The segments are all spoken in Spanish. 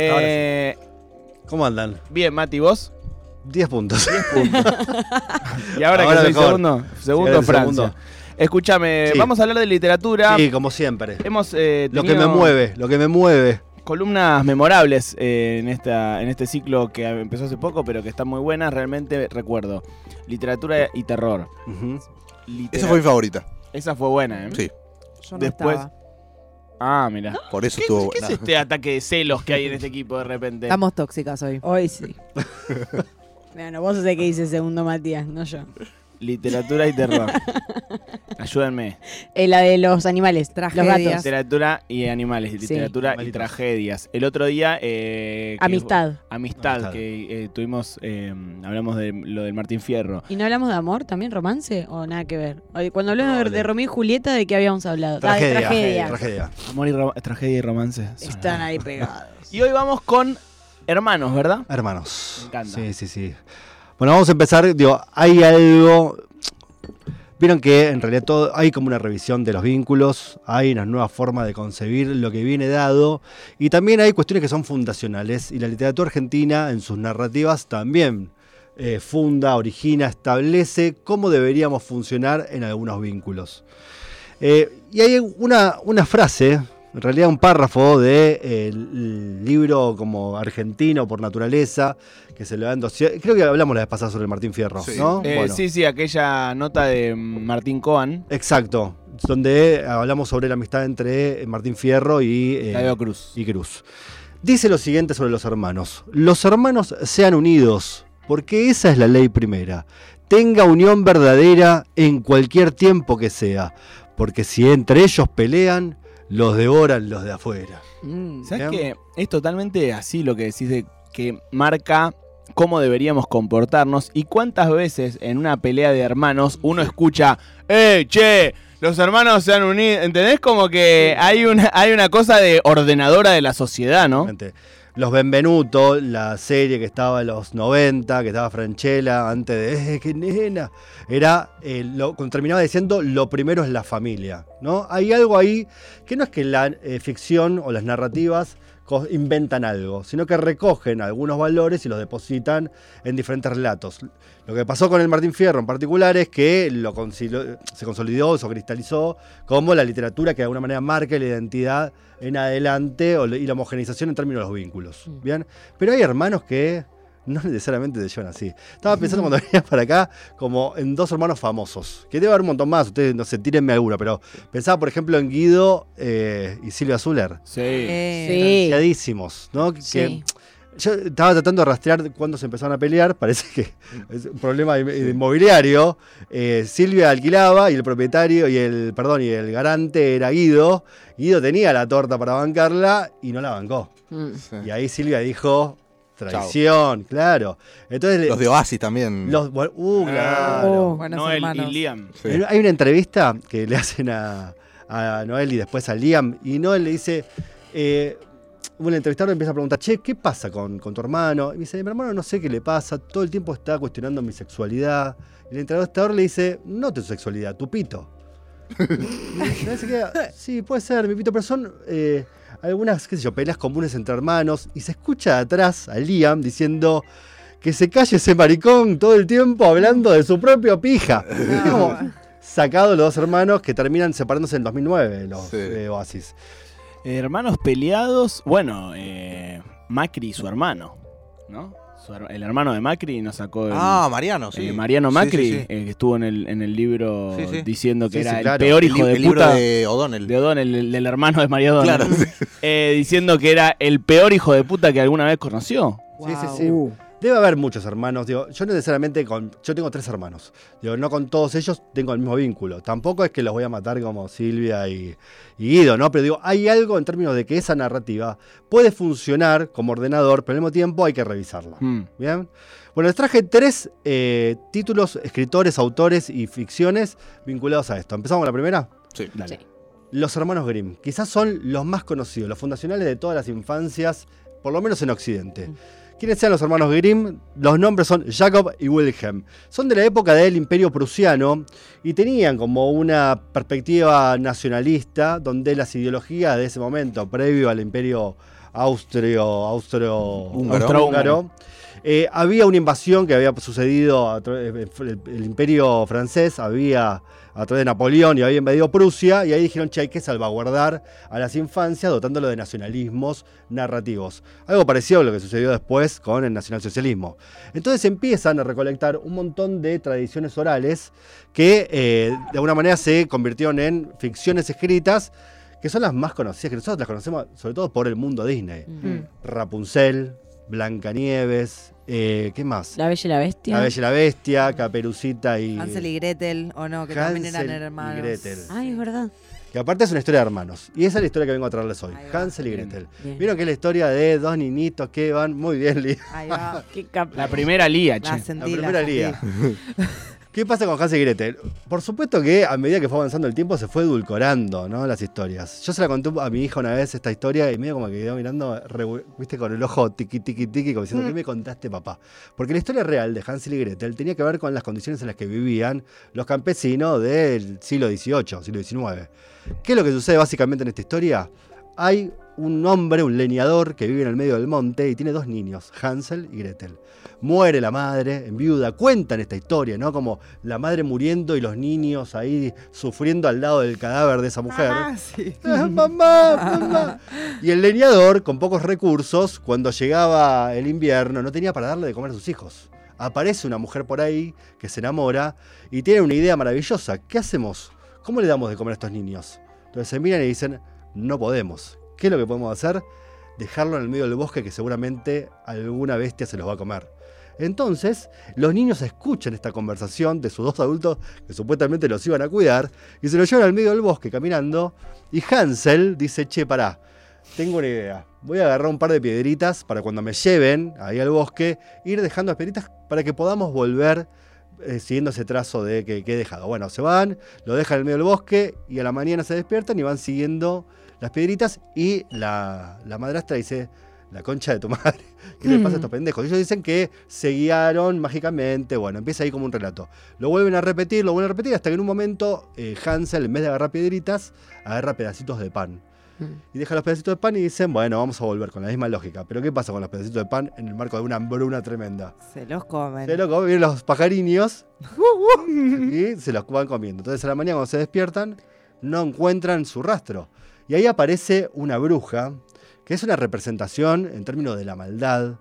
Eh, ¿Cómo andan? bien, Mati, ¿vos? 10 puntos. Y ahora, Ahora que soy mejor. segundo, segundo eres Francia. segundo. Escúchame, Sí. vamos a hablar de literatura. Sí, como siempre. Hemos eh, Lo que me mueve, lo que me mueve. columnas memorables eh, en, esta, en este ciclo que empezó hace poco, pero que están muy buenas. Realmente recuerdo. Literatura y terror. Esa fue mi favorita. Esa fue buena, ¿eh? Sí. Yo no Después- estaba. Ah, mira. Por eso ¿Qué, estuvo qué es este ataque de celos que hay en este equipo de repente? Estamos tóxicas hoy. Hoy sí. bueno, vos el que dice segundo Matías, no yo. Literatura y terror. Ayúdenme. Eh, la de los animales, los Tragedias. gatos. Literatura y animales, Sí. literatura y Animalitos. tragedias. El otro día. eh, que- Amistad. Amistad, Amistad. que eh, tuvimos. eh, hablamos de lo del Martín Fierro. ¿Y no hablamos de amor también, romance? ¿O nada que ver? Oye, Cuando hablamos de, Probable. de Romeo y Julieta, ¿de qué habíamos hablado? Ah, Tragedia. de tragedia. Tragedia. Amor y ro- tragedia y romance. Están ahí pegados. Y hoy vamos con hermanos, ¿verdad? Hermanos. Me encanta. Sí, sí, sí. Bueno, vamos a empezar. Digo, hay algo. Vieron que en realidad todo, hay como una revisión de los vínculos, hay una nueva forma de concebir lo que viene dado y también hay cuestiones que son fundacionales y la literatura argentina en sus narrativas también eh, funda, origina, establece cómo deberíamos funcionar en algunos vínculos. Eh, y hay una, una frase, en realidad un párrafo del libro como argentino por naturaleza, que se lo dan dos... Creo que hablamos la vez pasada sobre Martín Fierro, Sí. ¿no? Eh, Bueno. Sí, sí, aquella nota de Martín Coan. Exacto, donde hablamos sobre la amistad entre Martín Fierro y, eh, Cruz. y Cruz. Dice lo siguiente sobre los hermanos. Los hermanos sean unidos, porque esa es la ley primera. Tenga unión verdadera en cualquier tiempo que sea, porque si entre ellos pelean, los devoran los de afuera. Mm. ¿Sabes que es totalmente así lo que decís de que marca cómo deberíamos comportarnos y cuántas veces en una pelea de hermanos uno escucha, ¡eh, che! Los hermanos se han unido, ¿entendés? Como que hay una, hay una cosa de ordenadora de la sociedad, ¿no? Los Benvenuto, la serie que estaba en los 90, que estaba Franchella, antes de ¡eh, qué nena! Era, eh, lo, terminaba diciendo, lo primero es la familia, ¿no? Hay algo ahí que no es que la eh, ficción o las narrativas inventan algo, sino que recogen algunos valores y los depositan en diferentes relatos. Lo que pasó con el Martín Fierro en particular es que lo se consolidó, se cristalizó como la literatura que de alguna manera marca la identidad en adelante y la homogeneización en términos de los vínculos. Mm. ¿Bien? Pero hay hermanos que no necesariamente te llevan así. Estaba pensando cuando venía para acá como en dos hermanos famosos, que debe haber un montón más, ustedes no sé, tírenme alguna, pero pensaba por ejemplo en Guido eh, y Silvia Zuller. Sí. Eh, Sí. ¿no? Que- Sí. yo estaba tratando de rastrear cuándo se empezaron a pelear, parece que es un problema de, de inmobiliario. Eh, Silvia alquilaba y el propietario y el, perdón, y el garante era Guido. Guido tenía la torta para bancarla y no la bancó. Mm. Sí. Y ahí Silvia dijo, traición, claro. Entonces, Los de Oasis también. los- bueno, uh, claro. Oh. Buenos Noel hermanos. y Liam. Sí. Hay- una entrevista que le hacen a, a Noel y después a Liam, y Noel le dice, eh, un entrevistador le empieza a preguntar, che, ¿qué pasa con, con tu hermano? Y me dice, mi hermano no sé qué le pasa, todo el tiempo está cuestionando mi sexualidad. Y el entrevistador le dice, no tu sexualidad, tu pito. Y Noel se queda, sí, puede ser, mi pito, pero son eh, algunas, qué sé yo, peleas comunes entre hermanos, y se escucha de atrás a Liam diciendo... Que se calle ese maricón todo el tiempo hablando de su propio pija. Como, sacado los dos hermanos que terminan separándose en 2009, los Sí. eh, Oasis. Eh, hermanos peleados, bueno, eh, Macri y su hermano, ¿no? Su el hermano de Macri nos sacó el, Ah, Mariano, sí. eh, Mariano Macri, sí, sí. eh, que estuvo en el, en el libro Sí, sí. diciendo que Sí, era sí, el peor El hijo li- de el libro puta de O'Donnell. de O'Donnell, el, del hermano de María O'Donnell. Claro. Eh, diciendo que era el peor hijo de puta que alguna vez conoció. Sí, sí, sí. Uh. Debe haber muchos hermanos. Digo, yo no necesariamente con. Yo tengo tres hermanos. Digo, no con todos ellos tengo el mismo vínculo. Tampoco es que los voy a matar como Silvia y, y Guido, ¿no? Pero digo, hay algo en términos de que esa narrativa puede funcionar como ordenador, pero al mismo tiempo hay que revisarla. Mm. Bien. Bueno, les traje tres eh, títulos, escritores, autores y ficciones vinculados a esto. ¿Empezamos con la primera? Sí. Dale. Sí. Los hermanos Grimm. Quizás son los más conocidos, los fundacionales de todas las infancias, por lo menos en Occidente. Mm. ¿Quiénes sean los hermanos Grimm? Los nombres son Jacob y Wilhelm. Son de la época del Imperio Prusiano y tenían como una perspectiva nacionalista donde las ideologías de ese momento, previo al Imperio austrio, austro, Húngaro. austrohúngaro. Eh, había una invasión que había sucedido, a tra- eh, el, el imperio francés había, a través de Napoleón, y había invadido Prusia, y ahí dijeron, che, hay que salvaguardar a las infancias dotándolo de nacionalismos narrativos. Algo parecido a lo que sucedió después con el nacionalsocialismo. Entonces empiezan a recolectar un montón de tradiciones orales que eh, de alguna manera se convirtieron en ficciones escritas, que son las más conocidas, que nosotros las conocemos sobre todo por el mundo Disney. Rapunzel, Blancanieves, eh, ¿qué más? La Bella y la Bestia. La Bella y la Bestia, Caperucita y. Hansel y Gretel, o no, que también eran Hansel y hermanos. Gretel. Ay, es verdad. Que aparte es una historia de hermanos. Y esa es la historia que vengo a traerles hoy. Hansel y Gretel. bien. Vieron que es la historia de dos niñitos que van muy bien li- Ahí va. Qué cap- La primera lía, La che. sentí, La primera sentí. liga. ¿Qué pasa con Hansel y Gretel? Por supuesto que a medida que fue avanzando el tiempo se fue edulcorando ¿no? las historias. Yo se la conté a mi hija una vez esta historia y medio como que quedó mirando, re- viste, con el ojo tiqui tiqui tiqui, como diciendo, ¿qué me contaste, papá? Porque la historia real de Hansel y Gretel tenía que ver con las condiciones en las que vivían los campesinos del siglo XVIII, siglo XIX. ¿Qué es lo que sucede básicamente en esta historia? Hay un hombre, un leñador, que vive en el medio del monte y tiene dos niños, Hansel y Gretel. Muere la madre, en viuda, cuentan esta historia, ¿no? Como la madre muriendo y los niños ahí sufriendo al lado del cadáver de esa mujer. Ah, sí. Ah, mamá, mamá. Y el leñador, con pocos recursos, cuando llegaba el invierno, no tenía para darle de comer a sus hijos. Aparece una mujer por ahí que se enamora y tiene una idea maravillosa. ¿Qué hacemos? ¿Cómo le damos de comer a estos niños? Entonces se miran y dicen, no podemos. ¿Qué es lo que podemos hacer? Dejarlo en el medio del bosque que seguramente alguna bestia se los va a comer. Entonces, los niños escuchan esta conversación de sus dos adultos que supuestamente los iban a cuidar y se los llevan al medio del bosque caminando. Y Hansel dice, che, pará, tengo una idea. Voy a agarrar un par de piedritas para cuando me lleven ahí al bosque, ir dejando las piedritas para que podamos volver eh, siguiendo ese trazo de que, que he dejado. Bueno, se van, lo dejan en el medio del bosque y a la mañana se despiertan y van siguiendo las piedritas y la, la madrastra dice, la concha de tu madre, ¿qué le pasa a estos pendejos? Y ellos dicen que se guiaron mágicamente, bueno, empieza ahí como un relato. Lo vuelven a repetir, lo vuelven a repetir, hasta que en un momento eh, Hansel, en vez de agarrar piedritas, agarra pedacitos de pan. Mm. Y deja los pedacitos de pan y dicen, bueno, vamos a volver con la misma lógica. Pero ¿qué pasa con los pedacitos de pan en el marco de una hambruna tremenda? Se los comen. Se lo comen, los pajariños y se los van comiendo. Entonces a la mañana cuando se despiertan, no encuentran su rastro. Y ahí aparece una bruja, que es una representación en términos de la maldad,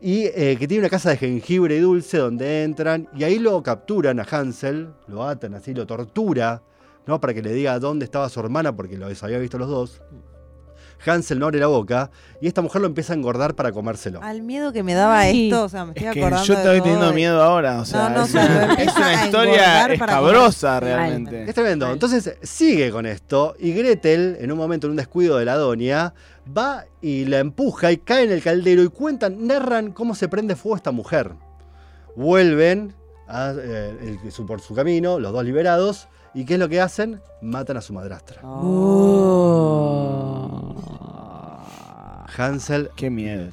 y eh, que tiene una casa de jengibre y dulce donde entran, y ahí lo capturan a Hansel, lo atan así, lo tortura, ¿no? Para que le diga dónde estaba su hermana, porque los había visto los dos. Hansel no abre la boca, y esta mujer lo empieza a engordar para comérselo. Al miedo que me daba esto, o sea, me estoy Es que acordando yo estoy teniendo y- miedo ahora, o sea, no, es, o sea, lo una, empieza es una a historia escabrosa comer. realmente. Es tremendo. Entonces sigue con esto y Gretel, en un momento, en un descuido de la doña, va y la empuja y cae en el caldero y cuentan, narran cómo se prende fuego esta mujer. Vuelven a, eh, el- su- por su camino, los dos liberados, y ¿qué es lo que hacen? Matan a su madrastra. Oh. Hansel. Qué miedo.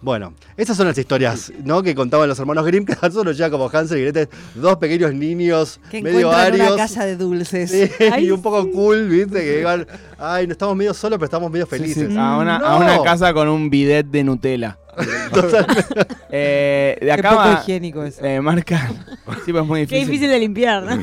Bueno, esas son las historias ¿no? que contaban los hermanos Grimm, que a nosotros ya como Hansel y Gretel, dos pequeños niños Que medio arios. una casa de dulces. Sí, Ay, y un poco cool, ¿viste? Que digan, ay, no estamos medio solos, pero estamos medio felices. sí, A, una, a No. una casa con un bidet de Nutella. Eh, de Qué acá poco va- higiénico eso. eh, marca. Sí, pues es muy Qué difícil. difícil de limpiar, ¿no?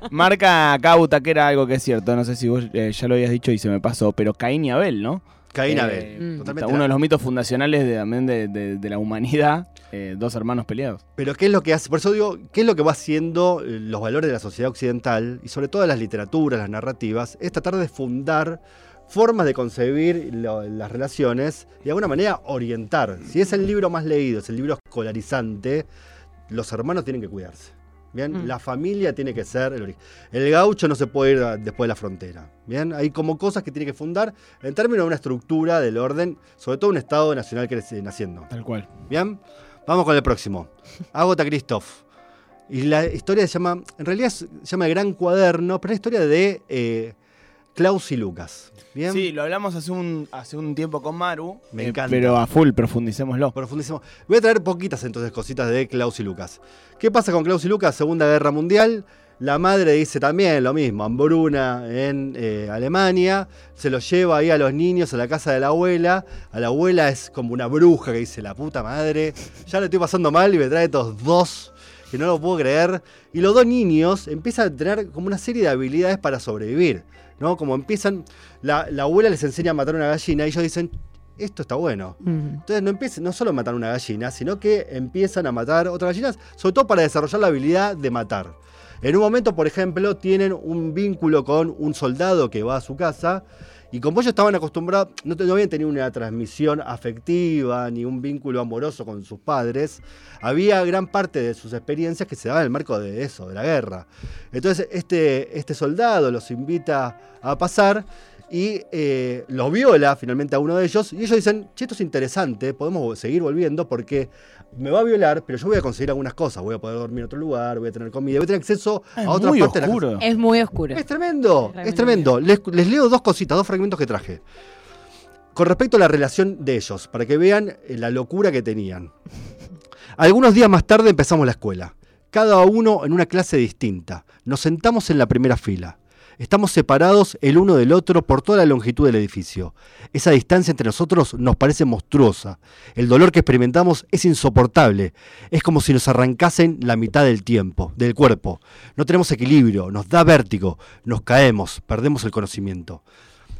Marca acá Butaquera algo que es cierto. No sé si vos eh, ya lo habías dicho y se me pasó, pero Caín y Abel, ¿no? Caín Eh, Abel. Totalmente. Uno de los mitos fundacionales de, también de, de- de la humanidad. eh, dos hermanos peleados. Pero ¿qué es lo que hace? Por eso digo, ¿qué es lo que va haciendo eh, los valores de la sociedad occidental y sobre todo las literaturas, las narrativas? Es tratar de fundar formas de concebir lo- las relaciones y de alguna manera orientar. Si es el libro más leído, es el libro escolarizante, los hermanos tienen que cuidarse. Bien, Mm. la familia tiene que ser el origen. El gaucho no se puede ir después de la frontera. Bien, hay como cosas que tiene que fundar en términos de una estructura del orden, sobre todo un Estado nacional que esté naciendo. Tal cual. Bien, vamos con el próximo. Agota Christoph. Y la historia se llama, en realidad se llama El Gran Cuaderno, pero es la historia de eh, Klaus y Lucas. Bien, Sí, lo hablamos hace un, hace un tiempo con Maru. eh, Me encanta. Pero a full, profundicémoslo. profundísimo. Voy a traer poquitas entonces cositas de Klaus y Lucas. ¿Qué pasa con Klaus y Lucas? Segunda Guerra Mundial. La madre dice también lo mismo, hambruna en eh, Alemania, se los lleva ahí a los niños a la casa de la abuela. A la abuela es como una bruja que dice, la puta madre, ya le estoy pasando mal y me trae estos dos, que no lo puedo creer. Y los dos niños empiezan a tener como una serie de habilidades para sobrevivir, ¿no? Como empiezan, la, la abuela les enseña a matar una gallina y ellos dicen, esto está bueno. Mm. Entonces no empiezan, no solo a matar una gallina, sino que empiezan a matar otras gallinas, sobre todo para desarrollar la habilidad de matar. En un momento, por ejemplo, tienen un vínculo con un soldado que va a su casa. Y como ellos estaban acostumbrados, no, habían tenido una transmisión afectiva ni un vínculo amoroso con sus padres, había gran parte de sus experiencias que se daban en el marco de eso, de la guerra. Entonces este, este soldado los invita a pasar y eh, los viola finalmente a uno de ellos. Y ellos dicen, che, esto es interesante, podemos seguir volviendo porque me va a violar, pero yo voy a conseguir algunas cosas. Voy a poder dormir en otro lugar, voy a tener comida, voy a tener acceso es a otra muy parte de la casa. oscuro. Es muy oscuro. Es tremendo, Es es tremendo. Les, les leo dos cositas, dos fragmentos que traje. Con respecto a la relación de ellos, para que vean eh, la locura que tenían. Algunos días más tarde empezamos la escuela. Cada uno en una clase distinta. Nos sentamos en la primera fila. Estamos separados el uno del otro por toda la longitud del edificio. Esa distancia entre nosotros nos parece monstruosa. El dolor que experimentamos es insoportable. Es como si nos arrancasen la mitad del tiempo, del cuerpo. No tenemos equilibrio, nos da vértigo, nos caemos, perdemos el conocimiento.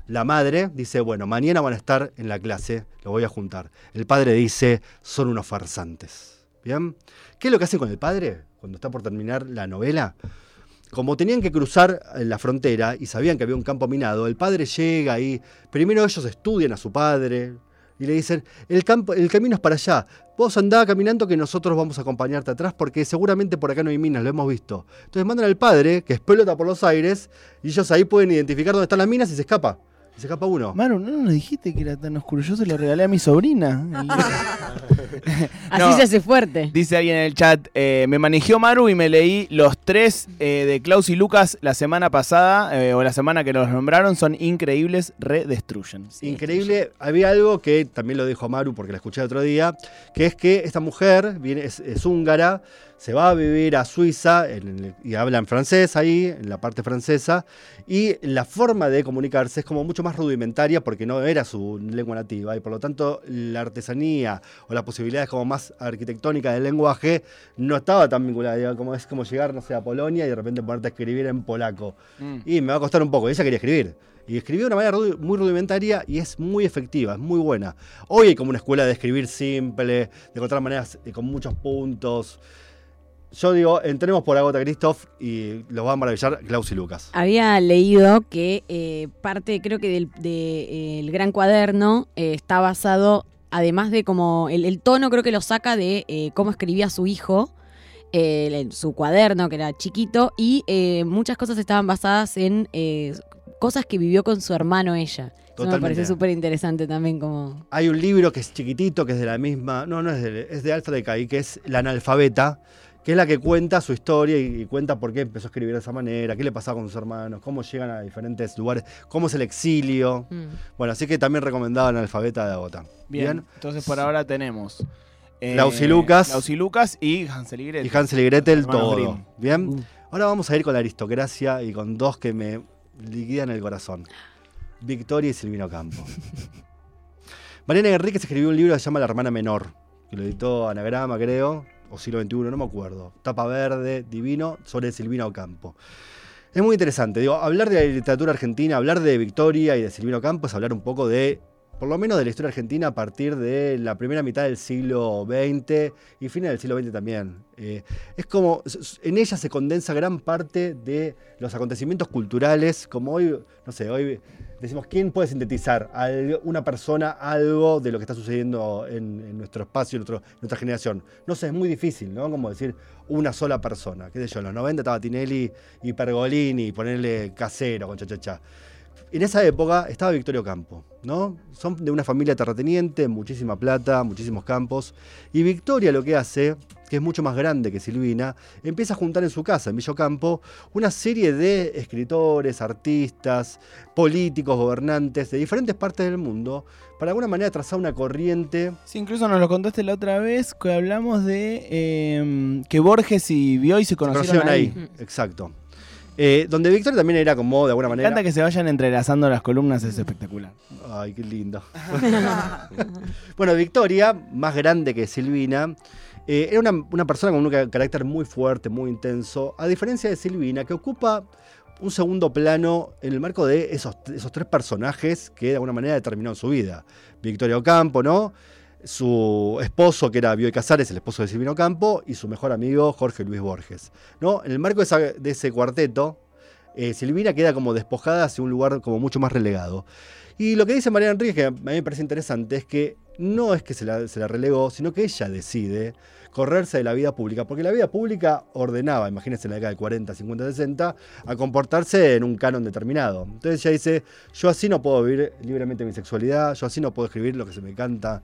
La madre dice, bueno, mañana van a estar en la clase, lo voy a juntar. El padre dice, son unos farsantes. ¿Bien? ¿Qué es lo que hacen con el padre cuando está por terminar la novela? Como tenían que cruzar eh, la frontera y sabían que había un campo minado, el padre llega y primero ellos estudian a su padre y le dicen, el, campo, el camino es para allá, vos andá caminando que nosotros vamos a acompañarte atrás porque seguramente por acá no hay minas, lo hemos visto. Entonces mandan al padre, que es pelota por los aires, y ellos ahí pueden identificar dónde están las minas y se escapa. Y se escapa uno. Manu, no nos dijiste que era tan oscuro. Yo se lo regalé a mi sobrina. Así No. se hace fuerte. Dice alguien en el chat, eh, me manejó Maru y me leí los tres eh, de Klaus y Lucas la semana pasada, eh, o la semana que los nombraron, son increíbles, redestruyen. Increíble. Había algo que también lo dijo Maru porque la escuché el otro día, que es que esta mujer viene, es, es húngara, se va a vivir a Suiza en y habla en francés ahí, en la parte francesa, y la forma de comunicarse es como mucho más rudimentaria porque no era su lengua nativa y por lo tanto la artesanía o las posibilidades como más arquitectónicas del lenguaje no estaba tan vinculada, digamos, como es como llegar, no sé, a Polonia y de repente ponerte a escribir en polaco. Mm. Y me va a costar un poco. Ella quería escribir. Y escribió de una manera muy rudimentaria y es muy efectiva, es muy buena. Hoy hay como una escuela de escribir simple, de encontrar maneras eh, con muchos puntos. Yo digo, entremos por Agota Christoph y los va a maravillar Klaus y Lucas. Había leído que eh, parte, creo que del de, eh, el gran cuaderno eh, está basado, además de como el, el tono, creo que lo saca de eh, cómo escribía su hijo, en su cuaderno, que era chiquito, y muchas cosas estaban basadas en cosas que vivió con su hermano ella. Eso me parece súper interesante también como... Hay un libro que es chiquitito, que es de la misma, no, no es de, es de Alfred Kay, que es La analfabeta, que es la que cuenta su historia y, y cuenta por qué empezó a escribir de esa manera, qué le pasaba con sus hermanos, cómo llegan a diferentes lugares, cómo es el exilio. mm. Bueno, así que también recomendado Analfabeta de Agota. Bien, entonces por ahora tenemos... eh, Klaus y Lucas. Klaus y Lucas y Hansel y Gretel. Y Hansel y Gretel, todo. Grimm. Bien. Uh. Ahora vamos a ir con la aristocracia y con dos que me liquidan el corazón. Victoria y Silvino Campo. Mariana Enríquez escribió un libro que se llama La hermana menor, que lo editó Anagrama, creo, o siglo XXI, no me acuerdo. Tapa verde, divino, sobre Silvino Campo. Es muy interesante, digo, hablar de la literatura argentina, hablar de Victoria y de Silvino Campo es hablar un poco de, por lo menos de la historia argentina a partir de la primera mitad del siglo XX y fines del siglo XX también. Eh, es como, en ella se condensa gran parte de los acontecimientos culturales, como hoy, no sé, hoy decimos, ¿quién puede sintetizar a al- una persona algo de lo que está sucediendo en, en nuestro espacio, en nuestro- nuestra generación? No sé, es muy difícil, ¿no? Como decir una sola persona. ¿Qué sé yo? En los 90 estaba Tinelli y Pergolini ponerle casero con cha-cha-cha. En esa época estaba Victorio Campo, ¿no? Son de una familia terrateniente, muchísima plata, muchísimos campos. Y Victoria lo que hace, que es mucho más grande que Silvina, empieza a juntar en su casa, en Villocampo, una serie de escritores, artistas, políticos, gobernantes de diferentes partes del mundo, para de alguna manera trazar una corriente. Sí, incluso nos lo contaste la otra vez que hablamos de eh, que Borges y Bioy se Se conocieron, conocieron ahí. ahí. Exacto. Eh, donde Victoria también era como, de alguna Me manera. encanta que se vayan entrelazando las columnas, es espectacular. Ay, qué lindo. bueno, Victoria, más grande que Silvina, eh, era una, una persona con un ca- carácter muy fuerte, muy intenso, a diferencia de Silvina, que ocupa un segundo plano en el marco de esos, esos tres personajes que de alguna manera determinaron su vida. Victoria Ocampo, ¿no? Su esposo, que era Bioy Casares, el esposo de Silvino Ocampo, y su mejor amigo, Jorge Luis Borges. ¿no? En el marco de, esa- de ese cuarteto, eh, Silvina queda como despojada hacia un lugar como mucho más relegado. Y lo que dice Mariana Enríquez, que a mí me parece interesante, es que no es que se la, se la relegó, sino que ella decide correrse de la vida pública, porque la vida pública ordenaba, imagínense en la década del 40, 50, 60, a comportarse en un canon determinado. Entonces ella dice, yo así no puedo vivir libremente mi sexualidad, yo así no puedo escribir lo que se me canta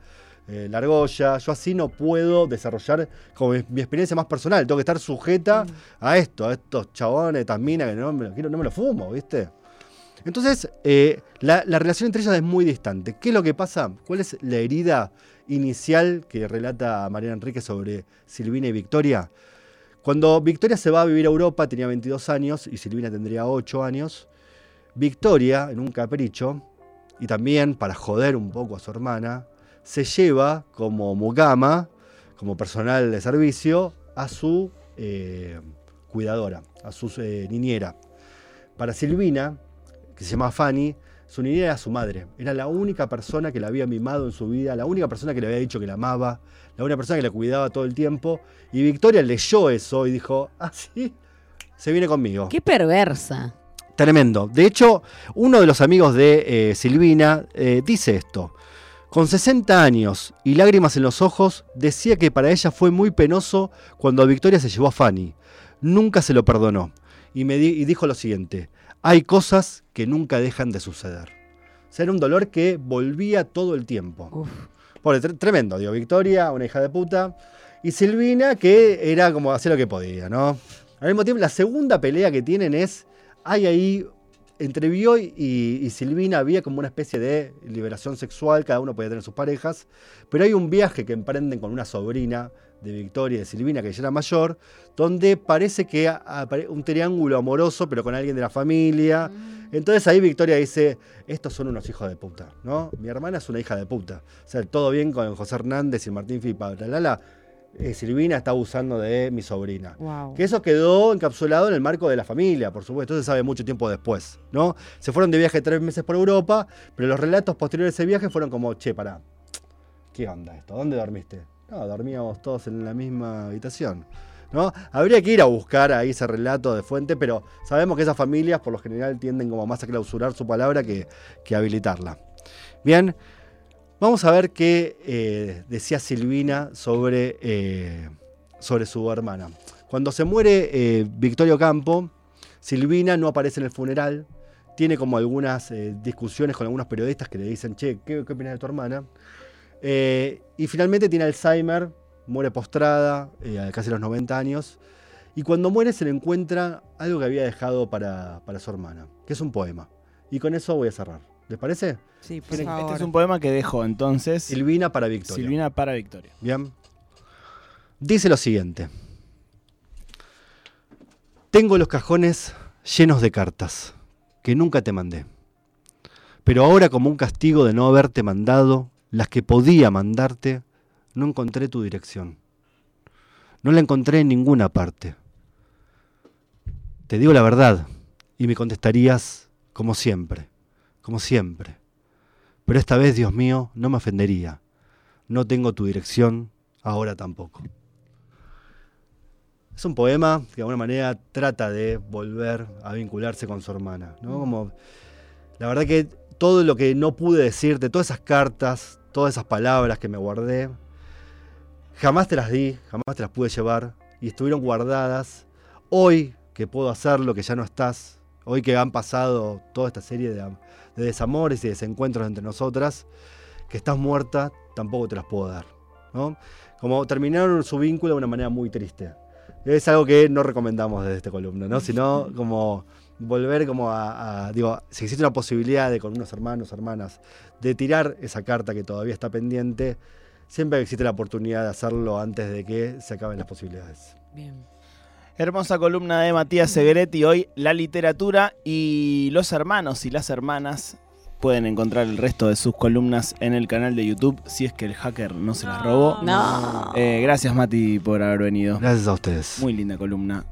eh, la argolla, yo así no puedo desarrollar como mi, mi experiencia más personal, tengo que estar sujeta a esto, a estos chabones, estas minas que no me lo no me lo fumo, ¿viste? Entonces, eh, la, la relación entre ellas es muy distante. ¿Qué es lo que pasa? ¿Cuál es la herida inicial que relata Mariana Enrique sobre Silvina y Victoria? Cuando Victoria se va a vivir a Europa, tenía 22 años y Silvina tendría 8 años. Victoria, en un capricho, y también para joder un poco a su hermana, se lleva como mucama, como personal de servicio, a su eh, cuidadora, a su eh, niñera. Para Silvina, que se llama Fanny, su niñera era su madre. Era la única persona que la había mimado en su vida, la única persona que le había dicho que la amaba, la única persona que la cuidaba todo el tiempo. Y Victoria leyó eso y dijo, ah, sí, se viene conmigo. Qué perversa. Tremendo. De hecho, uno de los amigos de eh, Silvina eh, dice esto. Con 60 años y lágrimas en los ojos, decía que para ella fue muy penoso cuando Victoria se llevó a Fanny. Nunca se lo perdonó. Y, me di- y dijo lo siguiente, hay cosas que nunca dejan de suceder. O sea, era un dolor que volvía todo el tiempo. Uf. Pobre, tre- tremendo, digo, Victoria, una hija de puta. Y Silvina, que era como hacer lo que podía, ¿no? Al mismo tiempo, la segunda pelea que tienen es, hay ahí, entre Bioy y, y Silvina había como una especie de liberación sexual, cada uno podía tener sus parejas, pero hay un viaje que emprenden con una sobrina de Victoria y de Silvina, que ya era mayor, donde parece que un triángulo amoroso, pero con alguien de la familia. Entonces ahí Victoria dice, estos son unos hijos de puta, ¿no? Mi hermana es una hija de puta. O sea, todo bien con José Hernández y Martín Fipa, la, la, la. Eh, Silvina está abusando de mi sobrina. Wow. Que eso quedó encapsulado en el marco de la familia, por supuesto, eso se sabe mucho tiempo después, ¿no? Se fueron de viaje tres meses por Europa, pero los relatos posteriores a ese viaje fueron como, che, pará, ¿qué onda esto? ¿Dónde dormiste? No, dormíamos todos en la misma habitación. ¿No? Habría que ir a buscar ahí ese relato de fuente, pero sabemos que esas familias por lo general tienden como más a clausurar su palabra que, que habilitarla. Bien, vamos a ver qué eh, decía Silvina sobre, eh, sobre su hermana. Cuando se muere eh, Victorio Campo, Silvina no aparece en el funeral, tiene como algunas eh, discusiones con algunos periodistas que le dicen, che, ¿qué, qué opinas de tu hermana? Eh, y finalmente tiene Alzheimer, muere postrada, eh, a casi los 90 años. Y cuando muere se le encuentra algo que había dejado para, para su hermana, que es un poema. Y con eso voy a cerrar. ¿Les parece? Sí, por Este favor. es un poema que dejó entonces Silvina para Victoria. Silvina para Victoria. Bien. Dice lo siguiente. Tengo los cajones llenos de cartas que nunca te mandé. Pero ahora como un castigo de no haberte mandado las que podía mandarte, no encontré tu dirección. No la encontré en ninguna parte. Te digo la verdad y me contestarías como siempre, como siempre. Pero esta vez, Dios mío, no me ofendería. No tengo tu dirección, ahora tampoco. Es un poema que de alguna manera trata de volver a vincularse con su hermana. ¿no? Como, la verdad que todo lo que no pude decirte, todas esas cartas, todas esas palabras que me guardé, jamás te las di, jamás te las pude llevar y estuvieron guardadas. Hoy que puedo hacerlo, que ya no estás, hoy que han pasado toda esta serie de, am- de desamores y desencuentros entre nosotras, que estás muerta, tampoco te las puedo dar. ¿no? Como terminaron su vínculo de una manera muy triste. Es algo que no recomendamos desde esta columna, ¿no? Sino como volver como a, a- digo, si existe una posibilidad de con unos hermanos, hermanas, de tirar esa carta que todavía está pendiente, siempre existe la oportunidad de hacerlo antes de que se acaben las posibilidades. Bien. Hermosa columna de Matías Segretti. Hoy la literatura y los hermanos y las hermanas. Pueden encontrar el resto de sus columnas en el canal de YouTube si es que el hacker no se las robó. No. Eh, gracias Mati por haber venido. Gracias a ustedes. Muy linda columna.